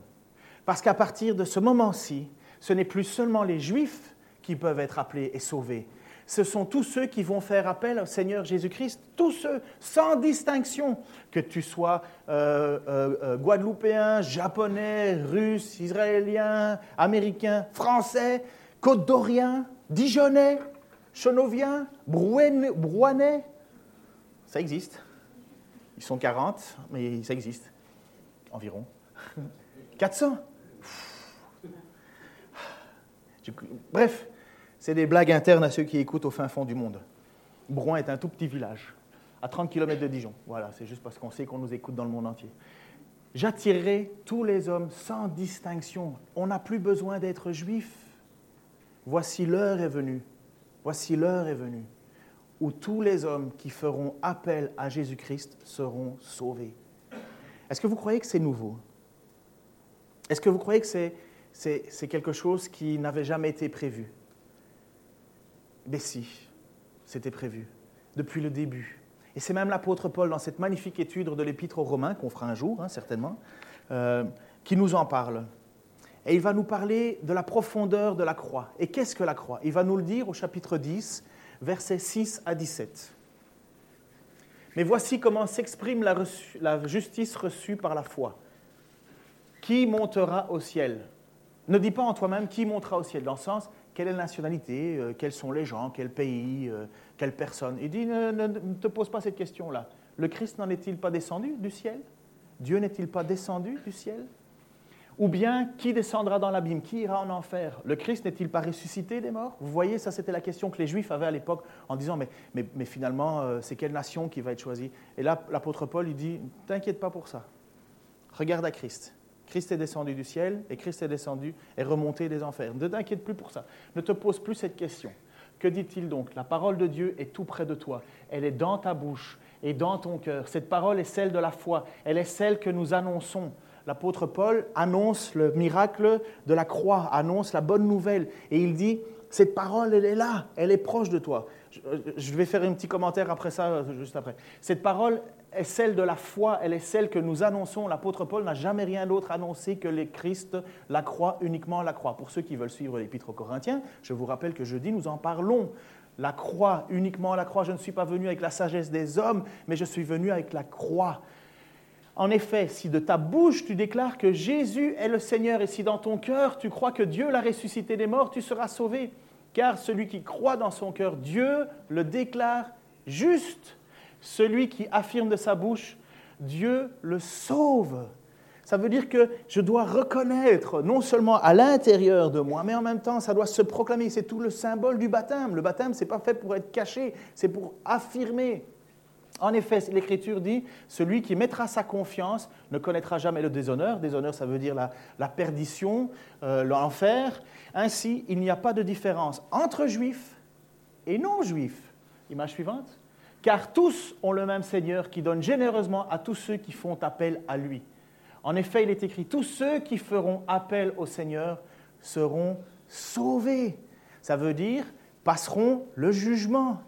Parce qu'à partir de ce moment-ci, ce n'est plus seulement les Juifs qui peuvent être appelés et sauvés, ce sont tous ceux qui vont faire appel au Seigneur Jésus-Christ, tous ceux, sans distinction, que tu sois euh, euh, euh, guadeloupéen, japonais, russe, israélien, américain, français, côte d'Orient, dijonnais, chenovien, brouanais. Ça existe. Ils sont 40, mais ça existe. Environ. 400. Bref, c'est des blagues internes à ceux qui écoutent au fin fond du monde. Brouin est un tout petit village, à 30 km de Dijon. Voilà, c'est juste parce qu'on sait qu'on nous écoute dans le monde entier. J'attirerai tous les hommes sans distinction. On n'a plus besoin d'être juif. Voici l'heure est venue. Voici l'heure est venue où tous les hommes qui feront appel à Jésus-Christ seront sauvés. Est-ce que vous croyez que c'est nouveau? Est-ce que vous croyez que c'est quelque chose qui n'avait jamais été prévu? Mais si, c'était prévu, depuis le début. Et c'est même l'apôtre Paul, dans cette magnifique étude de l'Épître aux Romains, qu'on fera un jour, hein, certainement, euh, qui nous en parle. Et il va nous parler de la profondeur de la croix. Et qu'est-ce que la croix? Il va nous le dire au chapitre 10, versets 6 à 17. Mais voici comment s'exprime la, la, justice reçue par la foi. Qui montera au ciel? Ne dis pas en toi-même qui montera au ciel, dans le sens, quelle est la nationalité, euh, quels sont les gens, quel pays, euh, quelle personne. Il dit, ne, ne te pose pas cette question-là. Le Christ n'en est-il pas descendu du ciel? Dieu n'est-il pas descendu du ciel? Ou bien, qui descendra dans l'abîme? Qui ira en enfer? Le Christ n'est-il pas ressuscité des morts? Vous voyez, ça c'était la question que les Juifs avaient à l'époque en disant, mais, mais, finalement, euh, c'est quelle nation qui va être choisie? Et là, l'apôtre Paul, il dit, t'inquiète pas pour ça. Regarde à Christ. Christ est descendu du ciel et Christ est descendu et remonté des enfers. Ne t'inquiète plus pour ça. Ne te pose plus cette question. Que dit-il donc? La parole de Dieu est tout près de toi. Elle est dans ta bouche et dans ton cœur. Cette parole est celle de la foi. Elle est celle que nous annonçons l'apôtre Paul annonce le miracle de la croix, annonce la bonne nouvelle. Et il dit, cette parole, elle est là, elle est proche de toi. Je vais faire un petit commentaire après ça, juste après. Cette parole est celle de la foi, elle est celle que nous annonçons. L'apôtre Paul n'a jamais rien d'autre annoncé que le Christ, la croix, uniquement la croix. Pour ceux qui veulent suivre l'épître aux Corinthiens, je vous rappelle que jeudi, nous en parlons. La croix, uniquement la croix. Je ne suis pas venu avec la sagesse des hommes, mais je suis venu avec la croix. En effet, si de ta bouche tu déclares que Jésus est le Seigneur et si dans ton cœur tu crois que Dieu l'a ressuscité des morts, tu seras sauvé. Car celui qui croit dans son cœur, Dieu le déclare juste. Celui qui affirme de sa bouche, Dieu le sauve. Ça veut dire que je dois reconnaître, non seulement à l'intérieur de moi, mais en même temps, ça doit se proclamer. C'est tout le symbole du baptême. Le baptême, ce n'est pas fait pour être caché, c'est pour affirmer. En effet, l'Écriture dit, celui qui mettra sa confiance ne connaîtra jamais le déshonneur. Déshonneur, ça veut dire la, perdition, euh, l'enfer. Ainsi, il n'y a pas de différence entre juifs et non-juifs. Image suivante. Car tous ont le même Seigneur qui donne généreusement à tous ceux qui font appel à lui. En effet, il est écrit, tous ceux qui feront appel au Seigneur seront sauvés. Ça veut dire passeront le jugement.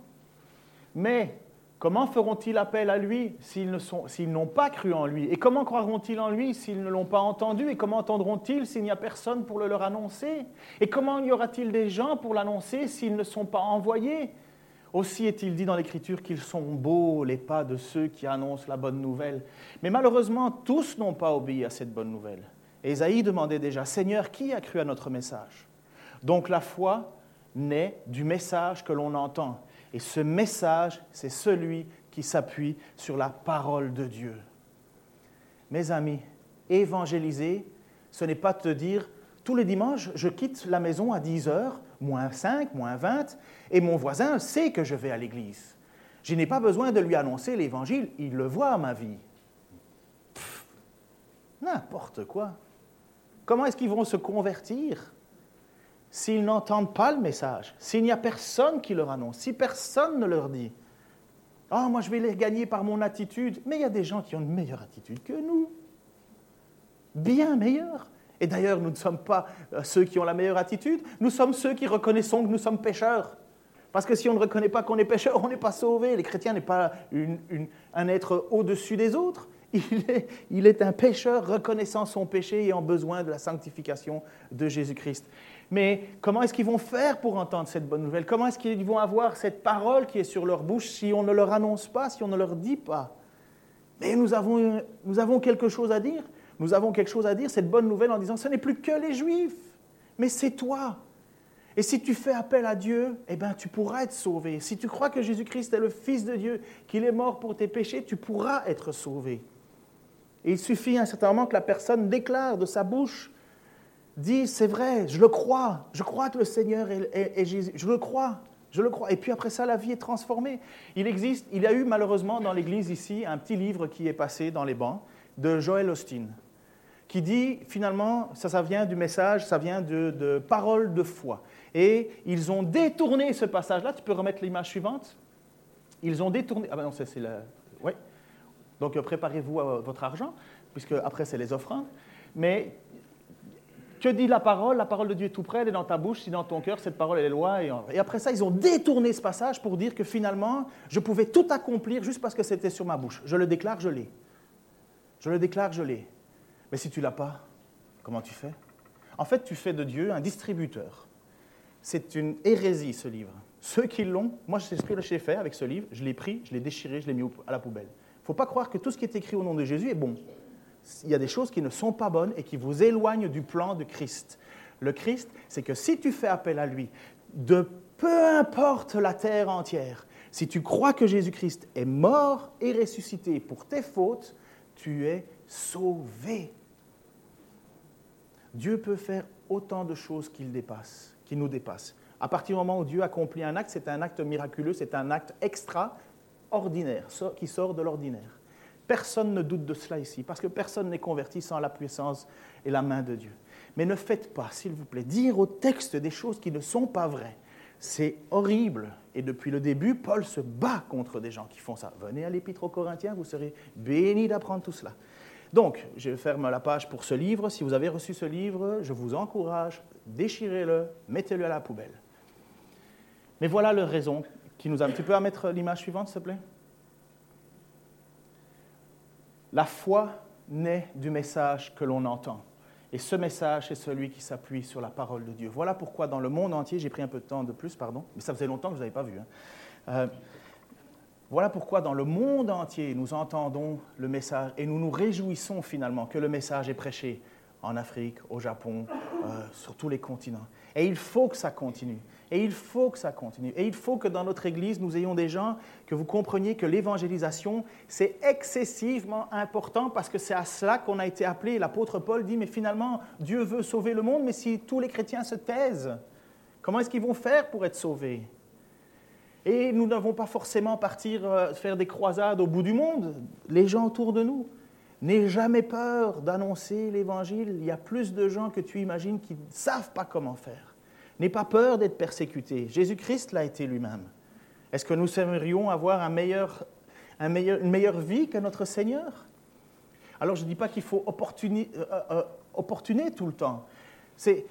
Mais Comment feront-ils appel à lui s'ils n'ont pas cru en lui? Et comment croiront-ils en lui s'ils ne l'ont pas entendu? Et comment entendront-ils s'il n'y a personne pour le leur annoncer? Et comment y aura-t-il des gens pour l'annoncer s'ils ne sont pas envoyés? Aussi est-il dit dans l'Écriture qu'ils sont beaux les pas de ceux qui annoncent la bonne nouvelle. Mais malheureusement, tous n'ont pas obéi à cette bonne nouvelle. Et demandait déjà, Seigneur, qui a cru à notre message? Donc la foi naît du message que l'on entend. Et ce message, c'est celui qui s'appuie sur la parole de Dieu. Mes amis, évangéliser, ce n'est pas te dire, tous les dimanches, je quitte la maison à 10 heures, moins 5, moins 20, et mon voisin sait que je vais à l'église. Je n'ai pas besoin de lui annoncer l'évangile, il le voit, ma vie. N'importe quoi. Comment est-ce qu'ils vont se convertir s'ils n'entendent pas le message, s'il n'y a personne qui leur annonce, si personne ne leur dit, ah, moi je vais les gagner par mon attitude, mais il y a des gens qui ont une meilleure attitude que nous, bien meilleure. Et d'ailleurs, nous ne sommes pas euh, ceux qui ont la meilleure attitude, nous sommes ceux qui reconnaissons que nous sommes pécheurs. Parce que si on ne reconnaît pas qu'on est pécheur, on n'est pas sauvé. Les chrétiens n'est pas un être au-dessus des autres. Il est, il est, un pécheur reconnaissant son péché et en besoin de la sanctification de Jésus-Christ. Mais comment est-ce qu'ils vont faire pour entendre cette bonne nouvelle? Comment est-ce qu'ils vont avoir cette parole qui est sur leur bouche si on ne leur annonce pas, si on ne leur dit pas? Mais nous avons, nous avons quelque chose à dire. Nous avons quelque chose à dire, cette bonne nouvelle en disant, ce n'est plus que les Juifs, mais c'est toi. Et si tu fais appel à Dieu, eh bien, tu pourras être sauvé. Si tu crois que Jésus-Christ est le Fils de Dieu, qu'il est mort pour tes péchés, tu pourras être sauvé. Et il suffit un certain moment que la personne déclare de sa bouche dit, c'est vrai, je le crois, je crois que le Seigneur est, Jésus, je le crois, je le crois. Et puis après ça, la vie est transformée. Il existe, il y a eu malheureusement dans l'Église ici un petit livre qui est passé dans les bancs de Joël Austin, qui dit finalement, ça, ça vient du message, ça vient de, de paroles de foi. Et ils ont détourné ce passage-là. Tu peux remettre l'image suivante Ils ont détourné. Ah ben non, c'est la. Oui. Donc préparez-vous à votre argent, puisque après c'est les offrandes. Mais que dit la parole? La parole de Dieu est tout près, elle est dans ta bouche, si dans ton cœur, cette parole elle est loin. Et, après ça, ils ont détourné ce passage pour dire que finalement, je pouvais tout accomplir juste parce que c'était sur ma bouche. Je le déclare, je l'ai. Je le déclare, je l'ai. Mais si tu l'as pas, Comment tu fais? En fait, tu fais de Dieu un distributeur. C'est une hérésie, ce livre. Ceux qui l'ont, moi, c'est ce que j'ai fait avec ce livre. Je l'ai pris, je l'ai déchiré, je l'ai mis à la poubelle. Il ne faut pas croire que tout ce qui est écrit au nom de Jésus est bon. Il y a des choses qui ne sont pas bonnes et qui vous éloignent du plan de Christ. Le Christ, c'est que si tu fais appel à lui, de peu importe la terre entière, si tu crois que Jésus-Christ est mort et ressuscité pour tes fautes, tu es sauvé. Dieu peut faire autant de choses qu'il dépasse, qui nous dépassent. À partir du moment où Dieu accomplit un acte, c'est un acte miraculeux, c'est un acte extraordinaire, qui sort de l'ordinaire. Personne ne doute de cela ici, parce que personne n'est converti sans la puissance et la main de Dieu. Mais ne faites pas, s'il vous plaît, dire au texte des choses qui ne sont pas vraies. C'est horrible. Et depuis le début, Paul se bat contre des gens qui font ça. Venez à l'Épître aux Corinthiens, vous serez bénis d'apprendre tout cela. Donc, je ferme la page pour ce livre. Si vous avez reçu ce livre, je vous encourage, déchirez-le, mettez-le à la poubelle. Mais voilà la raison qui nous a... Tu peux mettre l'image suivante, s'il te plaît La foi naît du message que l'on entend. Et ce message, c'est celui qui s'appuie sur la parole de Dieu. Voilà pourquoi dans le monde entier, j'ai pris un peu de temps de plus, pardon, mais ça faisait longtemps que je n'avais pas vu. Hein. Euh, voilà pourquoi dans le monde entier, nous entendons le message et nous nous réjouissons finalement que le message est prêché en Afrique, au Japon, euh, sur tous les continents. Et il faut que ça continue. Et il faut que ça continue. Et il faut que dans notre Église, nous ayons des gens, que vous compreniez que l'évangélisation, c'est excessivement important parce que c'est à cela qu'on a été appelé. L'apôtre Paul dit, mais finalement, Dieu veut sauver le monde, mais si tous les chrétiens se taisent, comment est-ce qu'ils vont faire pour être sauvés? Et nous n'avons pas forcément partir euh, faire des croisades au bout du monde, les gens autour de nous. N'aie jamais peur d'annoncer l'évangile. Il y a plus de gens que tu imagines qui ne savent pas comment faire. N'aie pas peur d'être persécuté. Jésus-Christ l'a été lui-même. Est-ce que nous aimerions avoir un meilleur, un meilleur, une meilleure vie que notre Seigneur? Alors je ne dis pas qu'il faut opportuner, euh, euh, opportuner tout le temps.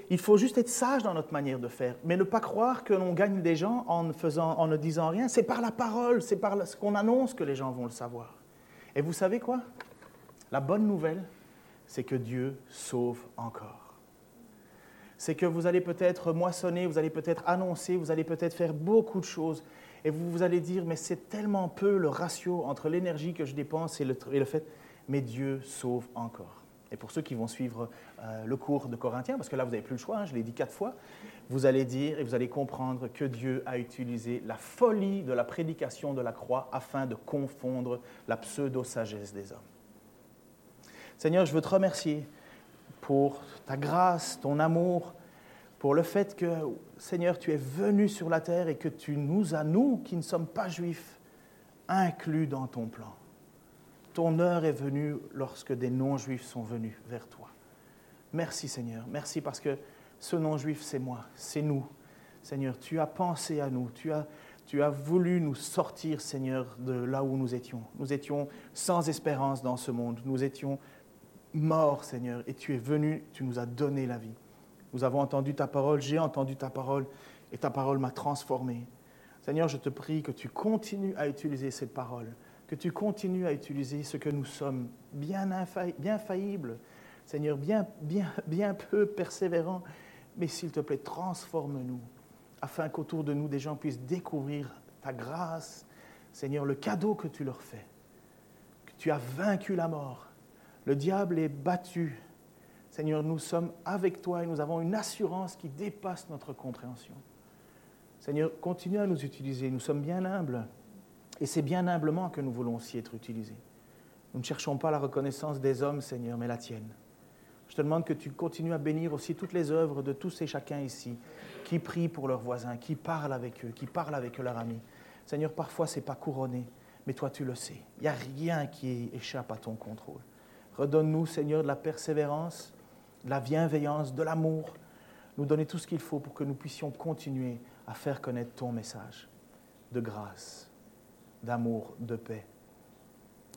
il faut juste être sage dans notre manière de faire, mais ne pas croire que l'on gagne des gens en ne disant rien. C'est par la parole, c'est par ce qu'on annonce que les gens vont le savoir. Et vous savez quoi? La bonne nouvelle, c'est que Dieu sauve encore c'est que vous allez peut-être moissonner, vous allez peut-être annoncer, vous allez peut-être faire beaucoup de choses, et vous, vous allez dire, mais c'est tellement peu le ratio entre l'énergie que je dépense et le, fait, mais Dieu sauve encore. Et pour ceux qui vont suivre euh, le cours de Corinthiens, parce que là, vous n'avez plus le choix, hein, je l'ai dit quatre fois, vous allez dire et vous allez comprendre que Dieu a utilisé la folie de la prédication de la croix afin de confondre la pseudo-sagesse des hommes. Seigneur, je veux te remercier pour ta grâce, ton amour, pour le fait que, Seigneur, tu es venu sur la terre et que tu nous as, nous qui ne sommes pas juifs, inclus dans ton plan. Ton heure est venue lorsque des non-juifs sont venus vers toi. Merci Seigneur, merci parce que ce non-juif, c'est moi, c'est nous. Seigneur, tu as pensé à nous, tu as, tu as voulu nous sortir, Seigneur, de là où nous étions. Nous étions sans espérance dans ce monde, nous étions mort, Seigneur, et tu es venu, tu nous as donné la vie. Nous avons entendu ta parole, j'ai entendu ta parole, et ta parole m'a transformé. Seigneur, je te prie que tu continues à utiliser cette parole, que tu continues à utiliser ce que nous sommes, bien, bien faillibles, Seigneur, bien, bien, bien peu persévérants, mais s'il te plaît, transforme-nous, afin qu'autour de nous, des gens puissent découvrir ta grâce, Seigneur, le cadeau que tu leur fais, que tu as vaincu la mort, le diable est battu. Seigneur, nous sommes avec toi et nous avons une assurance qui dépasse notre compréhension. Seigneur, continue à nous utiliser. Nous sommes bien humbles et c'est bien humblement que nous voulons aussi être utilisés. Nous ne cherchons pas la reconnaissance des hommes, Seigneur, mais la tienne. Je te demande que tu continues à bénir aussi toutes les œuvres de tous et chacun ici qui prient pour leurs voisins, qui parlent avec eux, qui parlent avec leurs amis. Seigneur, parfois ce n'est pas couronné, mais toi tu le sais. Il n'y a rien qui échappe à ton contrôle. Redonne-nous, Seigneur, de la persévérance, de la bienveillance, de l'amour. Nous donner tout ce qu'il faut pour que nous puissions continuer à faire connaître ton message de grâce, d'amour, de paix,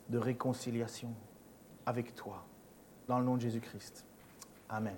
de réconciliation avec toi. Dans le nom de Jésus-Christ. Amen.